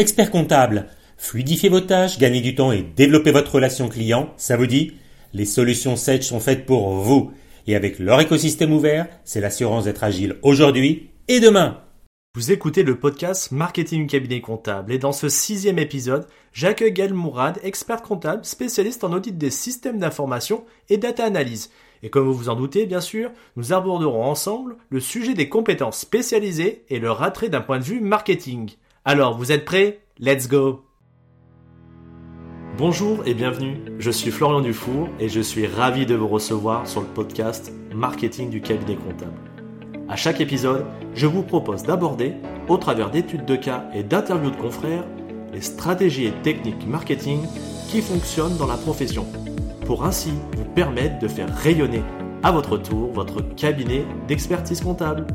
Expert comptable, fluidifiez vos tâches, gagnez du temps et développez votre relation client, ça vous dit? Les solutions Sage sont faites pour vous. Et avec leur écosystème ouvert, c'est l'assurance d'être agile aujourd'hui et demain. Vous écoutez le podcast Marketing Cabinet Comptable et dans ce sixième épisode, j'accueille Gaël Mourad, expert comptable spécialiste en audit des systèmes d'information et data analyse. Et comme vous vous en doutez, bien sûr, nous aborderons ensemble le sujet des compétences spécialisées et leur attrait d'un point de vue marketing. Alors, vous êtes prêts? Let's go Bonjour et bienvenue, je suis Florian Dufour et je suis ravi de vous recevoir sur le podcast Marketing du cabinet comptable. À chaque épisode, je vous propose d'aborder, au travers d'études de cas et d'interviews de confrères, les stratégies et techniques marketing qui fonctionnent dans la profession, pour ainsi vous permettre de faire rayonner à votre tour votre cabinet d'expertise comptable.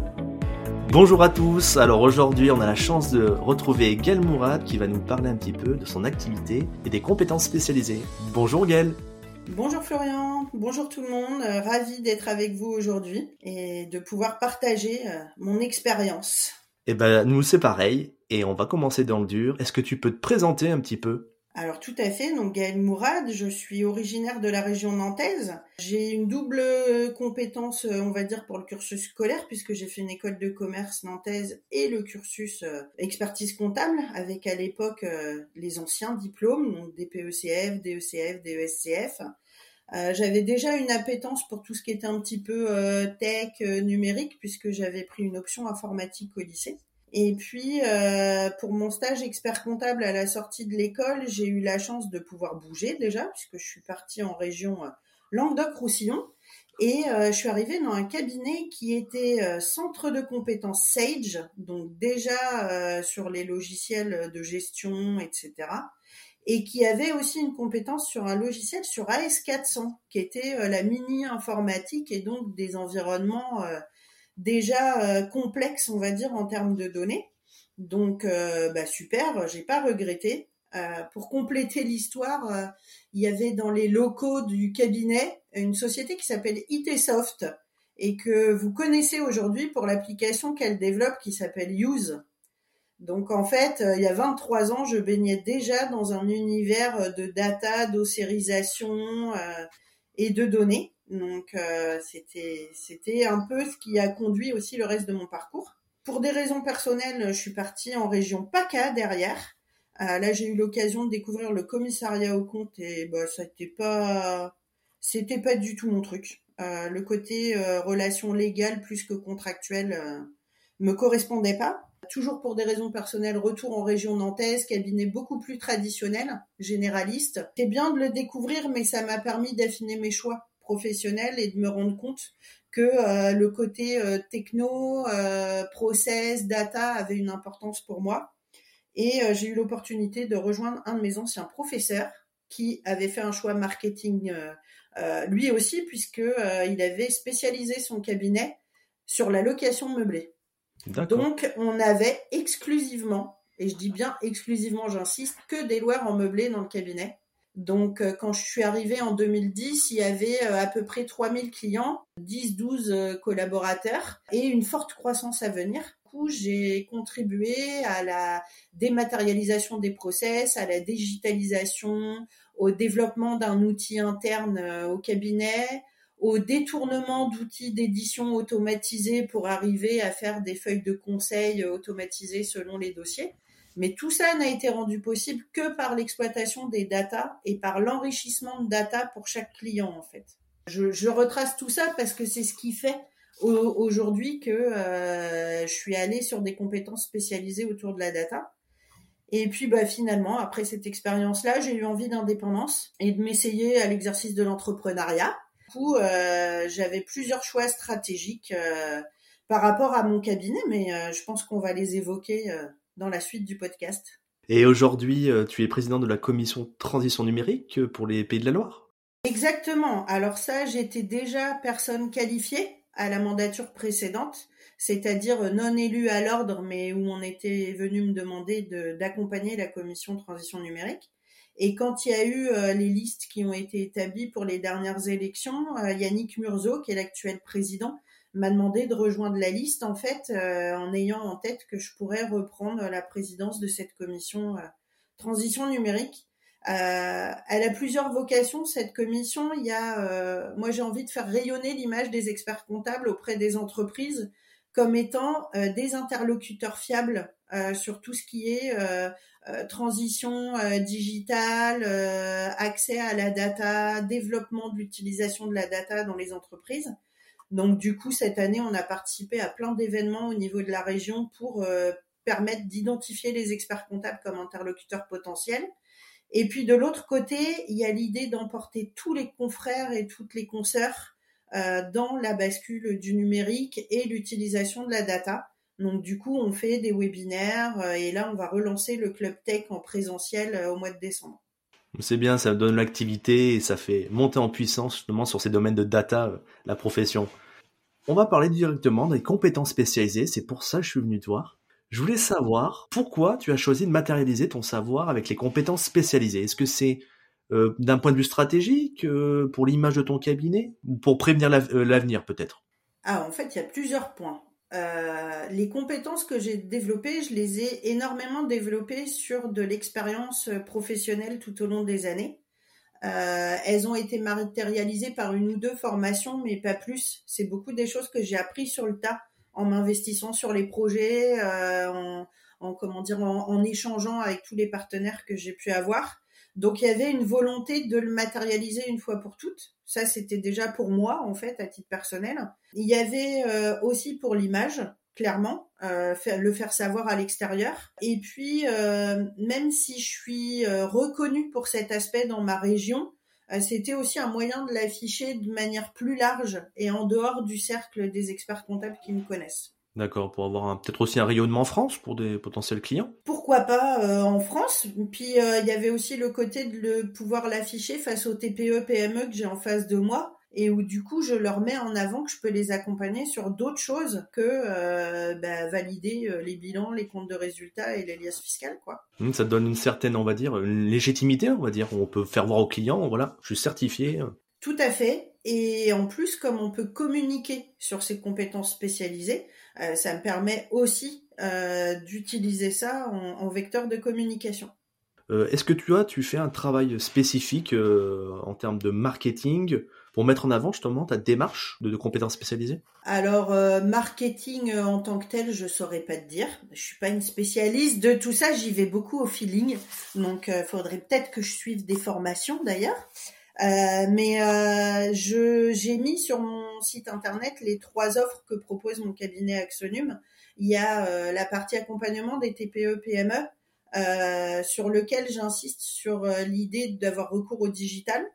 Bonjour à tous, alors aujourd'hui on a la chance de retrouver Gaël Mourad qui va nous parler un petit peu de son activité et des compétences spécialisées. Bonjour Gaël Bonjour Florian, bonjour tout le monde, euh, ravi d'être avec vous aujourd'hui et de pouvoir partager euh, mon expérience. Eh ben nous c'est pareil et on va commencer dans le dur. Est-ce que tu peux te présenter un petit peu? Alors tout à fait, donc Gaëlle Mourad, je suis originaire de la région nantaise. J'ai une double compétence, on va dire, pour le cursus scolaire, puisque j'ai fait une école de commerce nantaise et le cursus euh, expertise comptable, avec à l'époque euh, les anciens diplômes, donc DPECF, DECF, DESCF. Euh, j'avais déjà une appétence pour tout ce qui était un petit peu tech, numérique, puisque j'avais pris une option informatique au lycée. Et puis, euh, pour mon stage expert comptable à la sortie de l'école, j'ai eu la chance de pouvoir bouger déjà, puisque je suis partie en région euh, Languedoc-Roussillon. Et euh, je suis arrivée dans un cabinet qui était centre de compétences Sage, donc déjà sur les logiciels de gestion, etc. Et qui avait aussi une compétence sur un logiciel sur AS400, qui était la mini informatique et donc des environnements déjà euh, complexe, on va dire, en termes de données. Donc, euh, bah, super, j'ai pas regretté. Euh, pour compléter l'histoire, il y avait dans les locaux du cabinet une société qui s'appelle ITsoft et que vous connaissez aujourd'hui pour l'application qu'elle développe qui s'appelle Use. Donc en fait, il y a 23 ans, je baignais déjà dans un univers de data, d'ossérisation et de données. Donc euh, c'était c'était un peu ce qui a conduit aussi le reste de mon parcours. Pour des raisons personnelles, je suis partie en région PACA derrière. Euh, là, j'ai eu l'occasion de découvrir le commissariat au compte et bah ça n'était pas c'était pas du tout mon truc. Euh, le côté relation légale plus que contractuelle me correspondait pas. Toujours pour des raisons personnelles, retour en région nantaise, cabinet beaucoup plus traditionnel, généraliste. C'est bien de le découvrir, mais ça m'a permis d'affiner mes choix professionnel et de me rendre compte que euh, le côté euh, techno, euh, process, data avait une importance pour moi. Et j'ai eu l'opportunité de rejoindre un de mes anciens professeurs qui avait fait un choix marketing lui aussi puisque il avait spécialisé son cabinet sur la location meublée. Donc on avait exclusivement, et je dis bien exclusivement, j'insiste, que des loueurs en meublé dans le cabinet. Donc, euh, quand je suis arrivée en 2010, il y avait euh, à peu près 3000 clients, 10-12 euh, collaborateurs et une forte croissance à venir. J'ai contribué à la dématérialisation des process, à la digitalisation, au développement d'un outil interne au cabinet, au détournement d'outils d'édition automatisés pour arriver à faire des feuilles de conseil automatisées selon les dossiers. Mais tout ça n'a été rendu possible que par l'exploitation des data et par l'enrichissement de data pour chaque client en fait. Je, retrace tout ça parce que c'est ce qui fait aujourd'hui que euh, je suis allée sur des compétences spécialisées autour de la data. Et puis bah, finalement, après cette expérience-là, j'ai eu envie d'indépendance et de m'essayer à l'exercice de l'entrepreneuriat. Du coup, euh, j'avais plusieurs choix stratégiques euh, par rapport à mon cabinet, mais je pense qu'on va les évoquer dans la suite du podcast. Et aujourd'hui, euh, tu es président de la commission transition numérique pour les Pays de la Loire Exactement. Alors ça, j'étais déjà personne qualifiée à la mandature précédente, c'est-à-dire non élue à l'ordre, mais où on était venu me demander d'accompagner la commission transition numérique. Et quand il y a eu euh, les listes qui ont été établies pour les dernières élections, euh, Yannick Murzo, qui est l'actuel président, m'a demandé de rejoindre la liste en fait en ayant en tête que je pourrais reprendre la présidence de cette commission transition numérique. elle a plusieurs vocations cette commission. Il y a, moi j'ai envie de faire rayonner l'image des experts comptables auprès des entreprises comme étant des interlocuteurs fiables sur tout ce qui est euh, transition euh, digitale, euh, accès à la data, développement de l'utilisation de la data dans les entreprises. Donc du coup, cette année, on a participé à plein d'événements au niveau de la région pour permettre d'identifier les experts comptables comme interlocuteurs potentiels. Et puis de l'autre côté, il y a l'idée d'emporter tous les confrères et toutes les consoeurs dans la bascule du numérique et l'utilisation de la data. Donc du coup, on fait des webinaires euh, et là, on va relancer le club tech en présentiel euh, au mois de décembre. C'est bien, ça donne l'activité et ça fait monter en puissance justement sur ces domaines de data euh, la profession. On va parler directement des compétences spécialisées, c'est pour ça que je suis venu te voir. Je voulais savoir pourquoi tu as choisi de matérialiser ton savoir avec les compétences spécialisées. Est-ce que c'est d'un point de vue stratégique, pour l'image de ton cabinet, ou pour prévenir l'avenir peut-être? Ah, en fait, il y a plusieurs points. Euh, les compétences que j'ai développées, je les ai énormément développées sur de l'expérience professionnelle tout au long des années. Euh, elles ont été matérialisées par une ou deux formations, mais pas plus. C'est beaucoup des choses que j'ai appris sur le tas en m'investissant sur les projets, euh, en, en, comment dire, en, échangeant avec tous les partenaires que j'ai pu avoir. Donc il y avait une volonté de le matérialiser une fois pour toutes. Ça, c'était déjà pour moi, en fait, à titre personnel. Il y avait euh, aussi pour l'image, clairement, euh, le faire savoir à l'extérieur. Et puis, euh, même si je suis reconnue pour cet aspect dans ma région, c'était aussi un moyen de l'afficher de manière plus large et en dehors du cercle des experts comptables qui me connaissent. D'accord, pour avoir peut-être aussi un rayonnement en France pour des potentiels clients? Pourquoi pas euh, en France? Puis euh, il y avait aussi le côté de le pouvoir l'afficher face aux TPE PME que j'ai en face de moi et où du coup je leur mets en avant que je peux les accompagner sur d'autres choses que euh, bah, valider les bilans, les comptes de résultats et les liasses fiscales quoi. Mmh, ça donne une certaine on va dire une légitimité on va dire on peut faire voir aux clients voilà je suis certifié. Tout à fait et en plus comme on peut communiquer sur ces compétences spécialisées euh, ça me permet aussi euh, d'utiliser ça en, vecteur de communication. Euh, est-ce que tu as, tu fais un travail spécifique en termes de marketing pour mettre en avant justement ta démarche de, compétences spécialisées Alors marketing en tant que tel, je saurais pas te dire. Je suis pas une spécialiste de tout ça. J'y vais beaucoup au feeling. Donc il faudrait peut-être que je suive des formations d'ailleurs. Euh, mais euh, j'ai mis sur mon site internet les trois offres que propose mon cabinet Axonum. Il y a euh, la partie accompagnement des TPE PME euh, sur lequel j'insiste sur l'idée d'avoir recours au digital.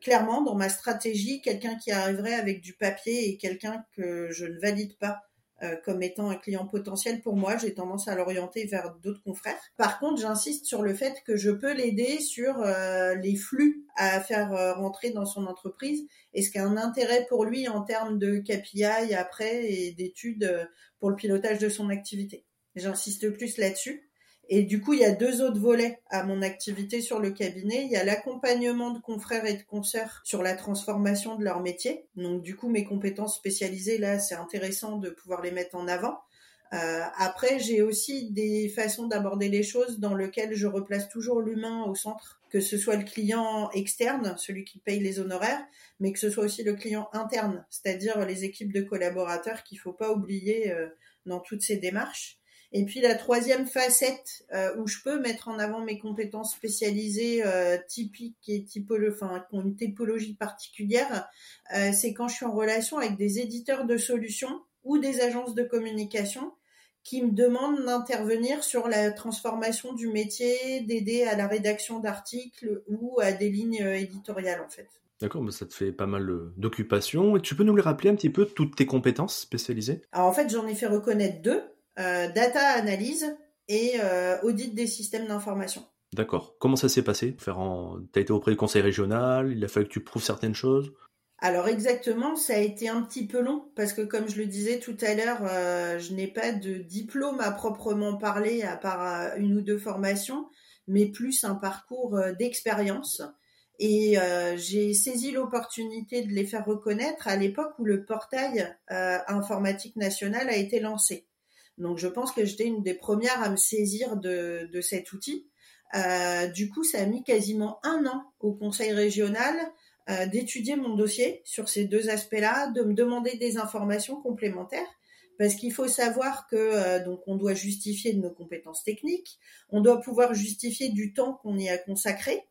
Clairement, dans ma stratégie, quelqu'un qui arriverait avec du papier et quelqu'un que je ne valide pas euh, comme étant un client potentiel pour moi, j'ai tendance à l'orienter vers d'autres confrères. Par contre, j'insiste sur le fait que je peux l'aider sur euh, les flux à faire euh, rentrer dans son entreprise et ce qui a un intérêt pour lui en termes de KPI après et d'études pour le pilotage de son activité. J'insiste plus là-dessus. Et du coup, il y a deux autres volets à mon activité sur le cabinet. Il y a l'accompagnement de confrères et de consoeurs sur la transformation de leur métier. Donc, du coup, mes compétences spécialisées, là, c'est intéressant de pouvoir les mettre en avant. Euh, après, j'ai aussi des façons d'aborder les choses dans lesquelles je replace toujours l'humain au centre, que ce soit le client externe, celui qui paye les honoraires, mais que ce soit aussi le client interne, c'est-à-dire les équipes de collaborateurs qu'il faut pas oublier euh, dans toutes ces démarches. Et puis la troisième facette euh, où je peux mettre en avant mes compétences spécialisées euh, typiques et typolo enfin, qui ont une typologie particulière, euh, c'est quand je suis en relation avec des éditeurs de solutions ou des agences de communication qui me demandent d'intervenir sur la transformation du métier, d'aider à la rédaction d'articles ou à des lignes éditoriales en fait. D'accord, mais ça te fait pas mal d'occupations. Et tu peux nous les rappeler un petit peu, toutes tes compétences spécialisées? Alors en fait, j'en ai fait reconnaître deux. Euh, data analyse et euh, audit des systèmes d'information. D'accord. Comment ça s'est passé? Faire en... Tu as été auprès du conseil régional, il a fallu que tu prouves certaines choses? Alors exactement, ça a été un petit peu long parce que comme je le disais tout à l'heure, euh, je n'ai pas de diplôme à proprement parler à part une ou deux formations, mais plus un parcours d'expérience. Et euh, j'ai saisi l'opportunité de les faire reconnaître à l'époque où le portail euh, informatique national a été lancé. Donc je pense que j'étais une des premières à me saisir de, cet outil. Euh, du coup, ça a mis quasiment un an au conseil régional euh, d'étudier mon dossier sur ces deux aspects-là, de me demander des informations complémentaires parce qu'il faut savoir que euh, donc on doit justifier de nos compétences techniques, on doit pouvoir justifier du temps qu'on y a consacré.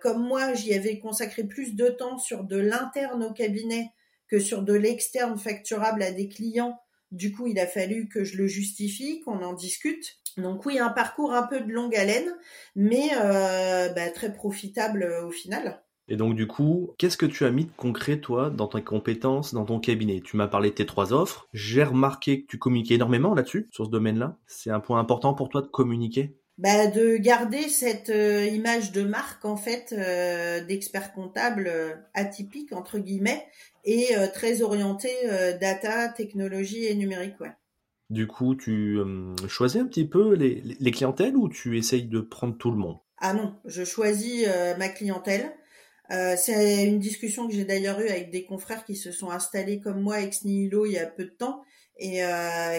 Comme moi, j'y avais consacré plus de temps sur de l'interne au cabinet que sur de l'externe facturable à des clients. Du coup, il a fallu que je le justifie, qu'on en discute. Donc oui, un parcours un peu de longue haleine, mais euh, bah, très profitable au final. Et donc du coup, qu'est-ce que tu as mis de concret toi dans tes compétences, dans ton cabinet? Tu m'as parlé de tes trois offres. J'ai remarqué que tu communiquais énormément là-dessus, sur ce domaine-là. C'est un point important pour toi de communiquer? Bah, de garder cette euh, image de marque en fait euh, d'expert comptable euh, atypique entre guillemets et très orienté data, technologie et numérique. Ouais. Du coup, tu choisis un petit peu les, les, clientèles ou tu essayes de prendre tout le monde? Ah non, je choisis ma clientèle. C'est une discussion que j'ai d'ailleurs eue avec des confrères qui se sont installés comme moi ex nihilo il y a peu de temps et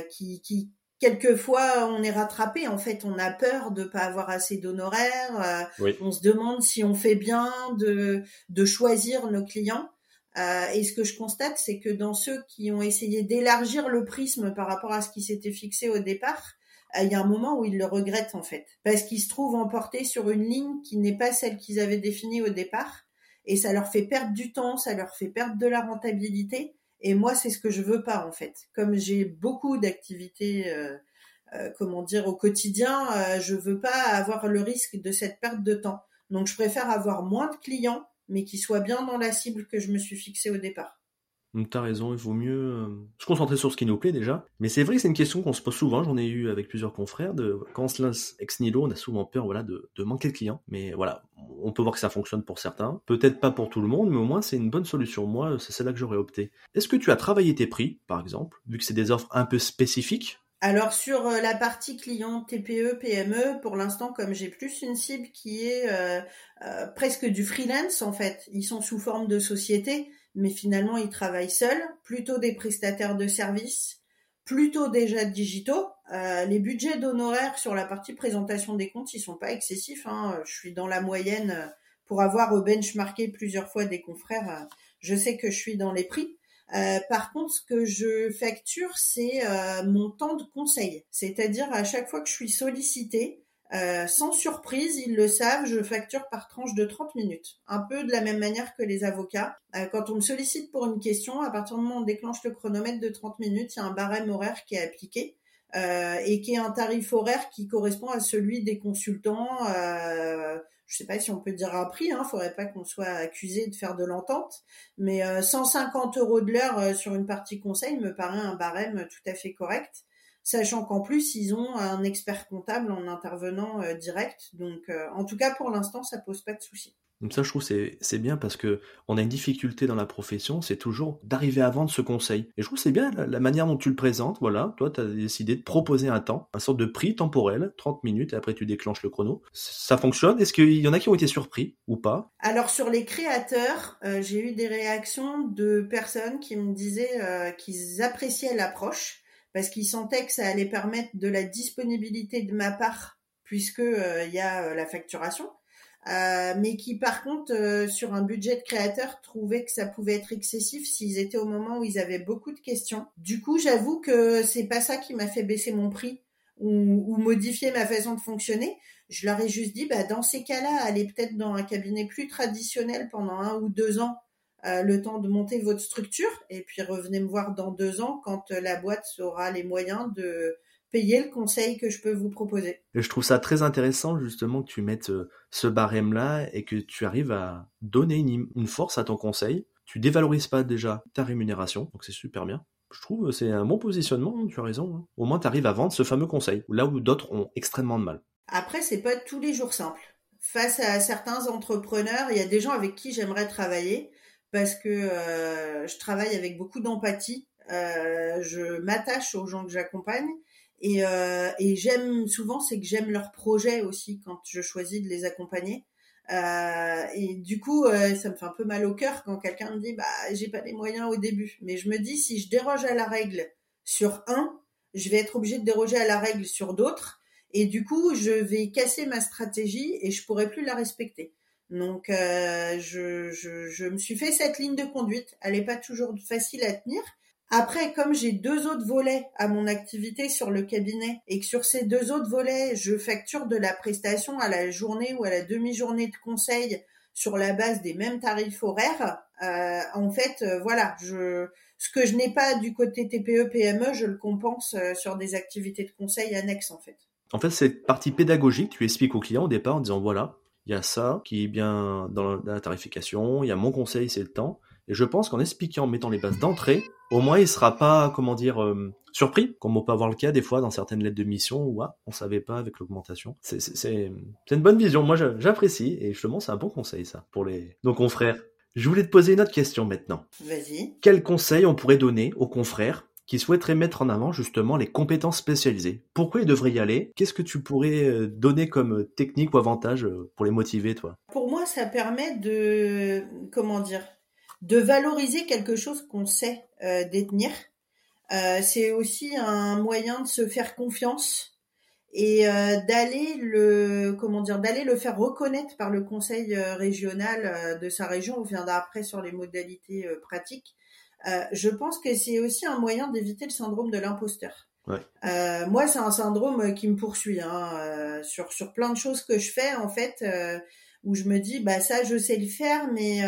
qui, qui quelquefois on est rattrapé. En fait on a peur de pas avoir assez d'honoraires. Euh, on se demande si on fait bien de de choisir nos clients. Euh, et ce que je constate c'est que dans ceux qui ont essayé d'élargir le prisme par rapport à ce qui s'était fixé au départ euh, il y a un moment où ils le regrettent en fait. Parce qu'ils se trouvent emportés sur une ligne qui n'est pas celle qu'ils avaient définie au départ. Et ça leur fait perdre du temps, ça leur fait perdre de la rentabilité. Et moi, c'est ce que je veux pas en fait. Comme j'ai beaucoup d'activités, euh, euh, comment dire, au quotidien, euh, je veux pas avoir le risque de cette perte de temps. Donc, je préfère avoir moins de clients, mais qui soient bien dans la cible que je me suis fixée au départ. T'as raison, il vaut mieux euh, se concentrer sur ce qui nous plaît déjà. Mais c'est vrai que c'est une question qu'on se pose souvent, j'en ai eu avec plusieurs confrères, de quand on se lance ex nihilo, on a souvent peur voilà, de, de manquer de clients. Mais voilà, on peut voir que ça fonctionne pour certains. Peut-être pas pour tout le monde, mais au moins c'est une bonne solution. Moi, c'est celle-là que j'aurais opté. Est-ce que tu as travaillé tes prix, par exemple, vu que c'est des offres un peu spécifiques? Alors sur euh, la partie client TPE, PME, pour l'instant, comme j'ai plus une cible qui est euh, presque du freelance en fait, ils sont sous forme de société, mais finalement ils travaillent seuls, plutôt des prestataires de services, plutôt déjà digitaux. Euh, les budgets d'honoraires sur la partie présentation des comptes, ils sont pas excessifs. Hein. Je suis dans la moyenne pour avoir benchmarké plusieurs fois des confrères. Je sais que je suis dans les prix. Euh, par contre, ce que je facture, c'est euh, mon temps de conseil. C'est-à-dire à chaque fois que je suis sollicitée, euh, sans surprise, ils le savent, je facture par tranche de 30 minutes. Un peu de la même manière que les avocats. Euh, quand on me sollicite pour une question, à partir du moment où on déclenche le chronomètre de 30 minutes, il y a un barème horaire qui est appliqué. Euh, et qui est un tarif horaire qui correspond à celui des consultants. Euh, je sais pas si on peut dire un prix, hein, faudrait pas qu'on soit accusé de faire de l'entente, mais 150 euros de l'heure sur une partie conseil me paraît un barème tout à fait correct sachant qu'en plus ils ont un expert comptable en intervenant euh, direct. Donc euh, en tout cas pour l'instant ça pose pas de souci. Donc ça, je trouve c'est c'est bien parce que on a une difficulté dans la profession, c'est toujours d'arriver à vendre ce conseil. Et je trouve c'est bien la, manière dont tu le présentes. Voilà, toi, tu as décidé de proposer un temps, un sorte de prix temporel, 30 minutes, et après tu déclenches le chrono. Ça fonctionne? Est-ce qu'il y en a qui ont été surpris ou pas? Alors sur les créateurs, euh, j'ai eu des réactions de personnes qui me disaient qu'ils appréciaient l'approche parce qu'ils sentaient que ça allait permettre de la disponibilité de ma part puisque euh, il y a euh, la facturation, euh, mais qui par contre sur un budget de créateur trouvaient que ça pouvait être excessif s'ils étaient au moment où ils avaient beaucoup de questions. Du coup, j'avoue que c'est pas ça qui m'a fait baisser mon prix ou, ou, modifier ma façon de fonctionner. Je leur ai juste dit, bah dans ces cas-là, allez peut-être dans un cabinet plus traditionnel pendant un ou deux ans euh, le temps de monter votre structure et puis revenez me voir dans deux ans quand euh, la boîte aura les moyens de payer le conseil que je peux vous proposer. Et je trouve ça très intéressant justement que tu mettes euh, ce barème-là et que tu arrives à donner une, force à ton conseil. Tu dévalorises pas déjà ta rémunération, donc c'est super bien. Je trouve c'est un bon positionnement, tu as raison. Hein. Au moins tu arrives à vendre ce fameux conseil, là où d'autres ont extrêmement de mal. Après, c'est pas tous les jours simple. Face à certains entrepreneurs, il y a des gens avec qui j'aimerais travailler parce que euh, je travaille avec beaucoup d'empathie. Euh, je m'attache aux gens que j'accompagne et, euh, et j'aime souvent, c'est que j'aime leur projet aussi quand je choisis de les accompagner. et du coup, ça me fait un peu mal au cœur quand quelqu'un me dit bah j'ai pas les moyens au début. Mais je me dis si je déroge à la règle sur un, je vais être obligée de déroger à la règle sur d'autres. Et du coup, je vais casser ma stratégie et je pourrai plus la respecter. Donc, euh, je, je, je, me suis fait cette ligne de conduite. Elle n'est pas toujours facile à tenir. Après, comme j'ai deux autres volets à mon activité sur le cabinet et que sur ces deux autres volets, je facture de la prestation à la journée ou à la demi-journée de conseil sur la base des mêmes tarifs horaires, euh, en fait, euh, voilà, ce que je n'ai pas du côté TPE PME, je le compense euh, sur des activités de conseil annexes en fait. En fait, cette partie pédagogique, tu expliques au client au départ en disant voilà, il y a ça qui est bien dans la tarification, il y a mon conseil, c'est le temps. Et je pense qu'en expliquant, en mettant les bases d'entrée, au moins il sera pas, comment dire, euh, surpris, comme on peut avoir le cas des fois dans certaines lettres de mission où ah, on savait pas avec l'augmentation. C'est une bonne vision, moi j'apprécie et justement c'est un bon conseil ça pour les nos confrères. Je voulais te poser une autre question maintenant. Vas-y. Quel conseil on pourrait donner aux confrères qui souhaiteraient mettre en avant justement les compétences spécialisées? Pourquoi ils devraient y aller? Qu'est-ce que tu pourrais euh, donner comme technique ou avantage euh, pour les motiver, toi? Pour moi, ça permet de, comment dire, de valoriser quelque chose qu'on sait euh, détenir. c'est aussi un moyen de se faire confiance et d'aller le comment dire d'aller le faire reconnaître par le conseil régional de sa région. On viendra après sur les modalités pratiques euh, je pense que c'est aussi un moyen d'éviter le syndrome de l'imposteur. Euh, moi, c'est un syndrome qui me poursuit hein, euh, sur sur plein de choses que je fais en fait, où je me dis bah ça je sais le faire, mais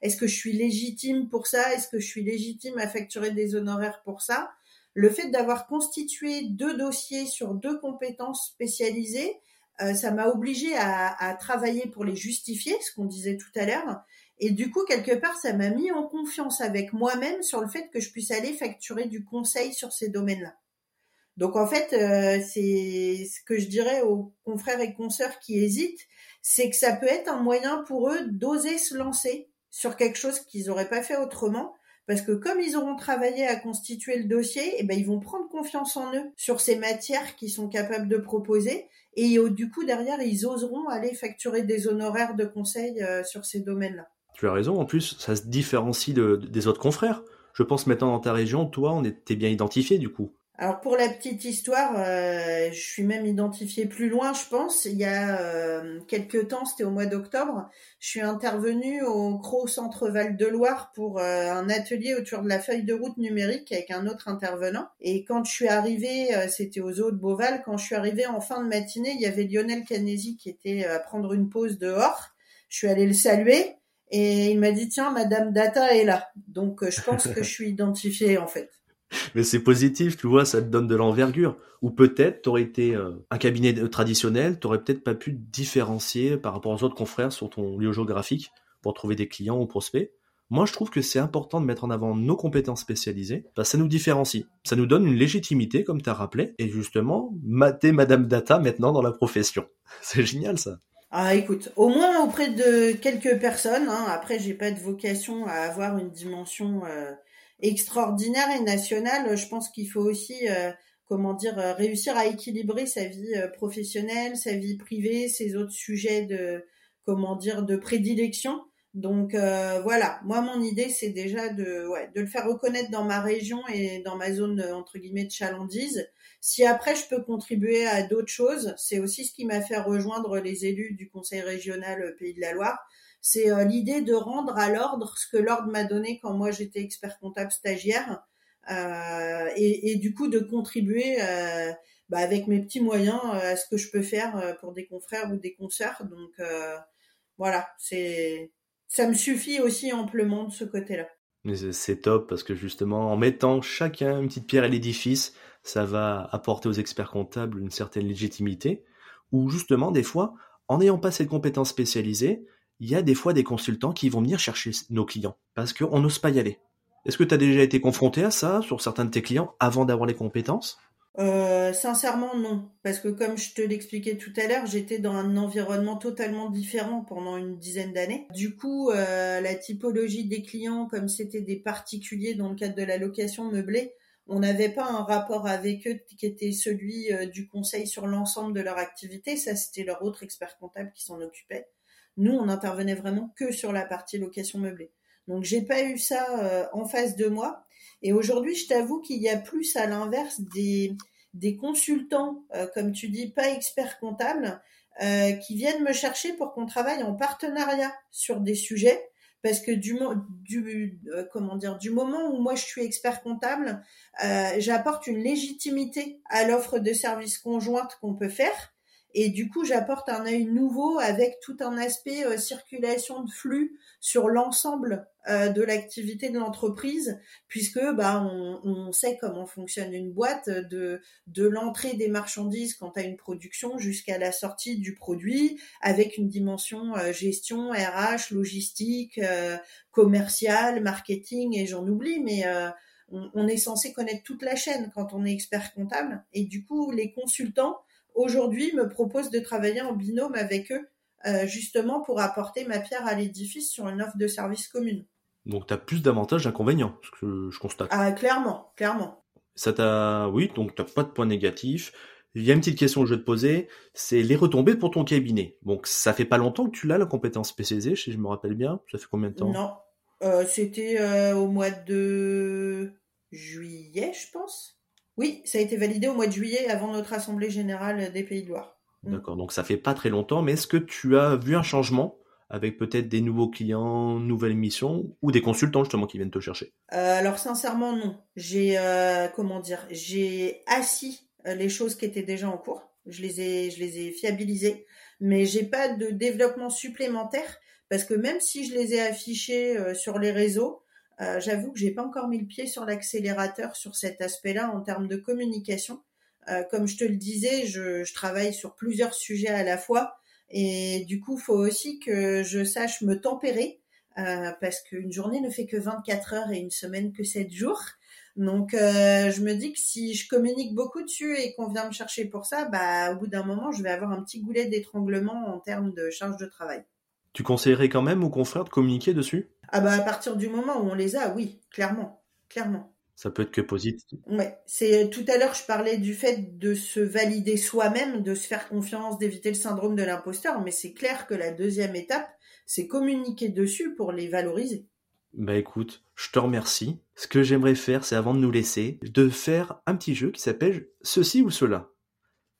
est-ce que je suis légitime pour ça? Est-ce que je suis légitime à facturer des honoraires pour ça? Le fait d'avoir constitué deux dossiers sur deux compétences spécialisées, ça m'a obligé à, à, travailler pour les justifier, ce qu'on disait tout à l'heure, et du coup, quelque part, ça m'a mis en confiance avec moi-même sur le fait que je puisse aller facturer du conseil sur ces domaines-là. Donc en fait, euh, c'est ce que je dirais aux confrères et consoeurs qui hésitent, c'est que ça peut être un moyen pour eux d'oser se lancer sur quelque chose qu'ils n'auraient pas fait autrement, parce que comme ils auront travaillé à constituer le dossier, eh ben ils vont prendre confiance en eux sur ces matières qu'ils sont capables de proposer, et du coup derrière ils oseront aller facturer des honoraires de conseil euh, sur ces domaines-là. Tu as raison, en plus, ça se différencie des autres confrères. Je pense maintenant dans ta région, toi, on était bien identifié du coup. Alors pour la petite histoire, euh, je suis même identifiée plus loin, je pense. Il y a euh, quelques temps, c'était au mois d'octobre, je suis intervenue au CRO Centre Val de Loire pour euh, un atelier autour de la feuille de route numérique avec un autre intervenant. Et quand je suis arrivée, c'était aux eaux de Beauval, quand je suis arrivée en fin de matinée, il y avait Lionel Canesi qui était à prendre une pause dehors. Je suis allée le saluer. Et il m'a dit tiens, Madame Data est là. Donc euh, je pense que je suis identifiée en fait. Mais c'est positif, tu vois, ça te donne de l'envergure. Ou peut-être, tu aurais été euh, un cabinet traditionnel, tu peut-être pas pu différencier par rapport aux autres confrères sur ton lieu géographique pour trouver des clients ou prospects. Moi, je trouve que c'est important de mettre en avant nos compétences spécialisées, que ça nous différencie. Ça nous donne une légitimité, comme tu as rappelé, et justement, mater Madame Data maintenant dans la profession. C'est génial, ça. Ah, écoute, au moins auprès de quelques personnes. Hein, après, j'ai pas de vocation à avoir une dimension euh, extraordinaire et nationale. Je pense qu'il faut aussi, euh, comment dire, euh, réussir à équilibrer sa vie professionnelle, sa vie privée, ses autres sujets de, comment dire, de prédilection. Donc voilà, moi mon idée c'est déjà de, ouais, de le faire reconnaître dans ma région et dans ma zone entre guillemets de chalandise si après je peux contribuer à d'autres choses, c'est aussi ce qui m'a fait rejoindre les élus du Conseil régional euh, Pays de la Loire. C'est euh, l'idée de rendre à l'ordre ce que l'ordre m'a donné quand moi j'étais expert comptable stagiaire, euh, et, du coup de contribuer bah, avec mes petits moyens à ce que je peux faire pour des confrères ou des consoeurs. Donc voilà, c'est ça me suffit aussi amplement de ce côté-là. C'est top parce que justement, en mettant chacun une petite pierre à l'édifice, ça va apporter aux experts comptables une certaine légitimité, ou justement, des fois, en n'ayant pas cette compétence spécialisée, il y a des fois des consultants qui vont venir chercher nos clients, parce qu'on n'ose pas y aller. Est-ce que tu as déjà été confronté à ça sur certains de tes clients avant d'avoir les compétences? Euh, sincèrement non, parce que comme je te l'expliquais tout à l'heure, j'étais dans un environnement totalement différent pendant une dizaine d'années. Du coup, euh, la typologie des clients, comme c'était des particuliers dans le cadre de la location meublée, on n'avait pas un rapport avec eux qui était celui euh, du conseil sur l'ensemble de leur activité. Ça, c'était leur autre expert comptable qui s'en occupait. Nous, on intervenait vraiment que sur la partie location meublée. Donc, j'ai pas eu ça en face de moi. Et aujourd'hui, je t'avoue qu'il y a plus à l'inverse des, des consultants, comme tu dis, pas experts comptables, qui viennent me chercher pour qu'on travaille en partenariat sur des sujets parce que du, du euh, comment dire du moment où moi je suis expert comptable, euh, j'apporte une légitimité à l'offre de services conjointes qu'on peut faire et du coup, j'apporte un œil nouveau avec tout un aspect euh, circulation de flux sur l'ensemble euh, de l'activité de l'entreprise, puisque bah on, on, sait comment fonctionne une boîte de de l'entrée des marchandises quand à une production jusqu'à la sortie du produit, avec une dimension euh, gestion, RH, logistique, commercial, marketing et j'en oublie, mais on, on est censé connaître toute la chaîne quand on est expert comptable. Et du coup les consultants aujourd'hui me propose de travailler en binôme avec eux, euh, justement pour apporter ma pierre à l'édifice sur une offre de service commune. Donc tu as plus d'avantages qu'inconvénients, ce que je constate. Ah, clairement, clairement. Ça t'a, oui, donc t'as pas de points négatifs. Il y a une petite question que je vais te poser, c'est les retombées pour ton cabinet. Donc ça fait pas longtemps que tu l'as la compétence spécialisée, si je me rappelle bien. Ça fait combien de temps? Non, euh, c'était euh, au mois de juillet, je pense. Oui, ça a été validé au mois de juillet avant notre assemblée générale des Pays de Loire. Mm. D'accord, donc ça fait pas très longtemps, mais est-ce que tu as vu un changement avec peut-être des nouveaux clients, nouvelles missions ou des consultants justement qui viennent te chercher? Euh, Alors sincèrement non. J'ai euh, comment dire, j'ai assis euh, les choses qui étaient déjà en cours. Je les ai, je les ai fiabilisées, mais j'ai pas de développement supplémentaire parce que même si je les ai affichés sur les réseaux, euh, j'avoue que j'ai pas encore mis le pied sur l'accélérateur sur cet aspect-là en termes de communication. Euh, comme je te le disais, je, je, travaille sur plusieurs sujets à la fois et du coup, faut aussi que je sache me tempérer euh, parce qu'une journée ne fait que 24 heures et une semaine que 7 jours. Donc, euh, je me dis que si je communique beaucoup dessus et qu'on vient me chercher pour ça, bah, au bout d'un moment, je vais avoir un petit goulet d'étranglement en termes de charge de travail. Tu conseillerais quand même aux confrères de communiquer dessus? Ah bah à partir du moment où on les a, oui, clairement, clairement. Ça peut être que positif. Ouais, c'est tout à l'heure je parlais du fait de se valider soi-même, de se faire confiance, d'éviter le syndrome de l'imposteur, mais c'est clair que la deuxième étape, c'est communiquer dessus pour les valoriser. Bah écoute, je te remercie. Ce que j'aimerais faire, c'est avant de nous laisser, de faire un petit jeu qui s'appelle Ceci ou Cela.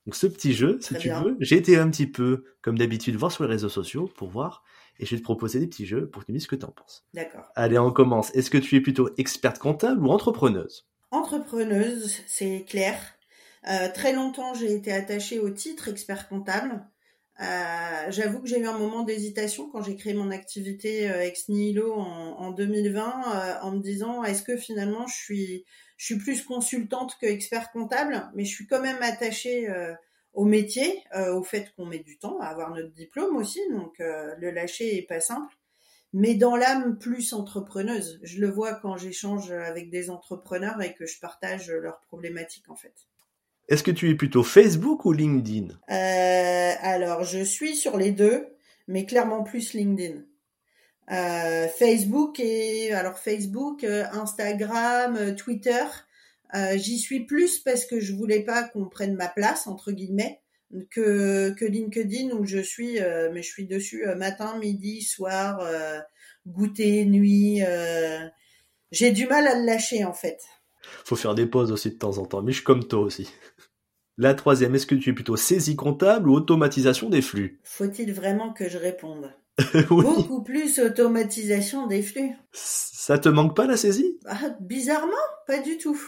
Donc ce petit jeu, si tu veux, j'ai été un petit peu, comme d'habitude, voir sur les réseaux sociaux pour voir, et je vais te proposer des petits jeux pour que tu me dises ce que tu en penses. D'accord. Allez, on commence. Est-ce que tu es plutôt experte comptable ou entrepreneuse? Entrepreneuse, c'est clair. Euh, très longtemps, j'ai été attachée au titre expert comptable. Euh, J'avoue que j'ai eu un moment d'hésitation quand j'ai créé mon activité euh, ex nihilo en, en 2020, euh, en me disant est-ce que finalement je suis je suis plus consultante que expert comptable, mais je suis quand même attachée euh, au métier, euh, au fait qu'on met du temps à avoir notre diplôme aussi, donc euh, le lâcher est pas simple. Mais dans l'âme plus entrepreneuse, je le vois quand j'échange avec des entrepreneurs et que je partage leurs problématiques en fait. Est-ce que tu es plutôt Facebook ou LinkedIn? Alors je suis sur les deux, mais clairement plus LinkedIn. Euh, Facebook et alors Facebook, euh, Instagram, euh, Twitter. J'y suis plus parce que je voulais pas qu'on prenne ma place entre guillemets que que LinkedIn où je suis, mais je suis dessus matin, midi, soir, goûter, nuit. J'ai du mal à le lâcher en fait. Faut faire des pauses aussi de temps en temps, mais je suis comme toi aussi. La troisième, est-ce que tu es plutôt saisie comptable ou automatisation des flux? Faut-il vraiment que je réponde? Beaucoup plus automatisation des flux. Ça te manque pas la saisie? Ah, Bizarrement, pas du tout.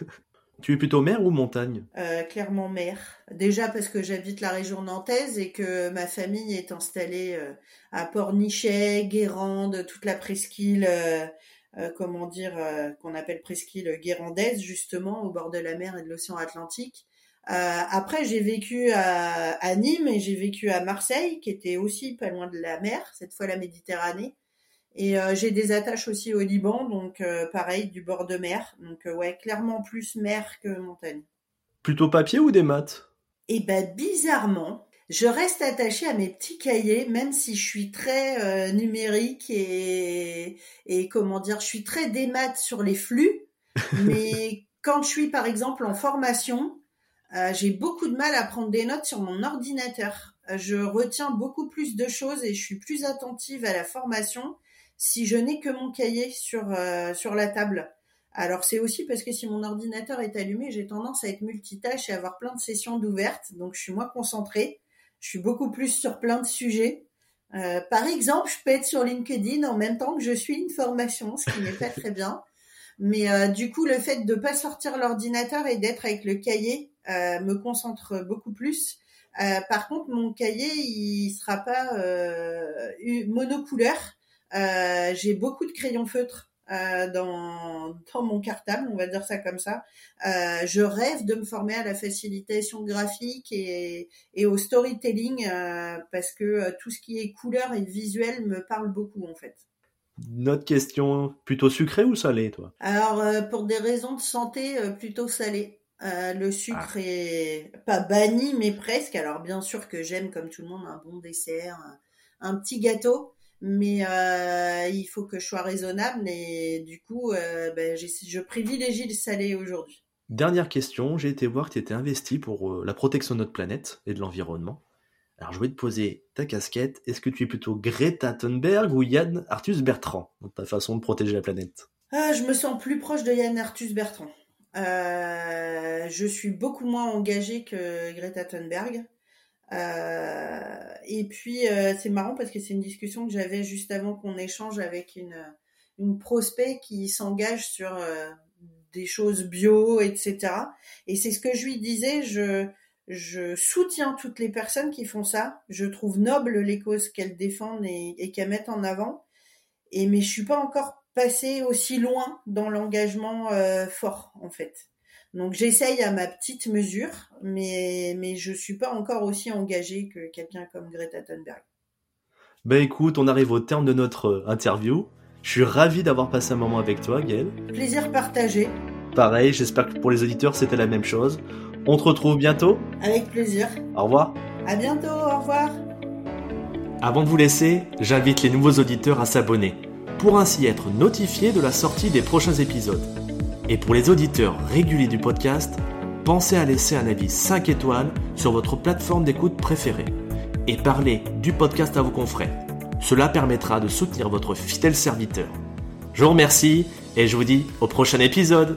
tu es plutôt mer ou montagne? Euh, Clairement mer. Déjà parce que j'habite la région nantaise et que ma famille est installée euh, à Pornichet, Guérande, toute la presqu'île, euh, comment dire, qu'on appelle presqu'île guérandaise justement, au bord de la mer et de l'océan Atlantique. Euh, après, j'ai vécu à, à, Nîmes et j'ai vécu à Marseille, qui était aussi pas loin de la mer, cette fois la Méditerranée. Et euh, j'ai des attaches aussi au Liban, donc euh, pareil, du bord de mer. Donc ouais, clairement plus mer que montagne. Plutôt papier ou des maths? Eh ben bizarrement, je reste attachée à mes petits cahiers, même si je suis très numérique et, et comment dire, je suis très démat sur les flux. mais quand je suis par exemple en formation, euh, j'ai beaucoup de mal à prendre des notes sur mon ordinateur. je retiens beaucoup plus de choses et je suis plus attentive à la formation si je n'ai que mon cahier sur, euh, sur la table. Alors c'est aussi parce que si mon ordinateur est allumé, j'ai tendance à être multitâche et avoir plein de sessions d'ouvertes, donc je suis moins concentrée. Je suis beaucoup plus sur plein de sujets. Euh, par exemple, je peux être sur LinkedIn en même temps que je suis une formation, ce qui n'est pas très bien. Mais euh, du coup, le fait de pas sortir l'ordinateur et d'être avec le cahier euh, me concentre beaucoup plus. Euh, par contre, mon cahier, il sera pas monocouleur. J'ai beaucoup de crayons feutres dans, dans mon cartable, on va dire ça comme ça. je rêve de me former à la facilitation graphique et, et au storytelling parce que tout ce qui est couleur et visuel me parle beaucoup en fait. Notre question, plutôt sucré ou salé, toi? Alors, euh, pour des raisons de santé, euh, plutôt salé. Euh, le sucre ah. est pas banni, mais presque. Alors, bien sûr que j'aime, comme tout le monde, un bon dessert, un, petit gâteau, mais il faut que je sois raisonnable et du coup, ben, je privilégie le salé aujourd'hui. Dernière question, j'ai été voir que tu étais investi pour la protection de notre planète et de l'environnement. Alors je voulais te poser ta casquette. Est-ce que tu es plutôt Greta Thunberg ou Yann Arthus Bertrand? Dans ta façon de protéger la planète ah, Je me sens plus proche de Yann Arthus Bertrand. Euh, je suis beaucoup moins engagée que Greta Thunberg. Euh, et puis euh, c'est marrant parce que c'est une discussion que j'avais juste avant qu'on échange avec une, une prospect qui s'engage sur des choses bio, etc. Et c'est ce que je lui disais. Je je soutiens toutes les personnes qui font ça. Je trouve noble les causes qu'elles défendent et, qu'elles mettent en avant. Et mais je suis pas encore passée aussi loin dans l'engagement euh, fort en fait. Donc j'essaye à ma petite mesure, mais mais je suis pas encore aussi engagée que quelqu'un comme Greta Thunberg. Ben écoute, on arrive au terme de notre euh, interview. Je suis ravi d'avoir passé un moment avec toi, Gaëlle. Plaisir partagé. Pareil, j'espère que pour les auditeurs c'était la même chose. On te retrouve bientôt Avec plaisir. Au revoir. À bientôt, au revoir. Avant de vous laisser, j'invite les nouveaux auditeurs à s'abonner pour ainsi être notifiés de la sortie des prochains épisodes. Et pour les auditeurs réguliers du podcast, pensez à laisser un avis 5 étoiles sur votre plateforme d'écoute préférée et parlez du podcast à vos confrères. Cela permettra de soutenir votre fidèle serviteur. Je vous remercie et je vous dis au prochain épisode.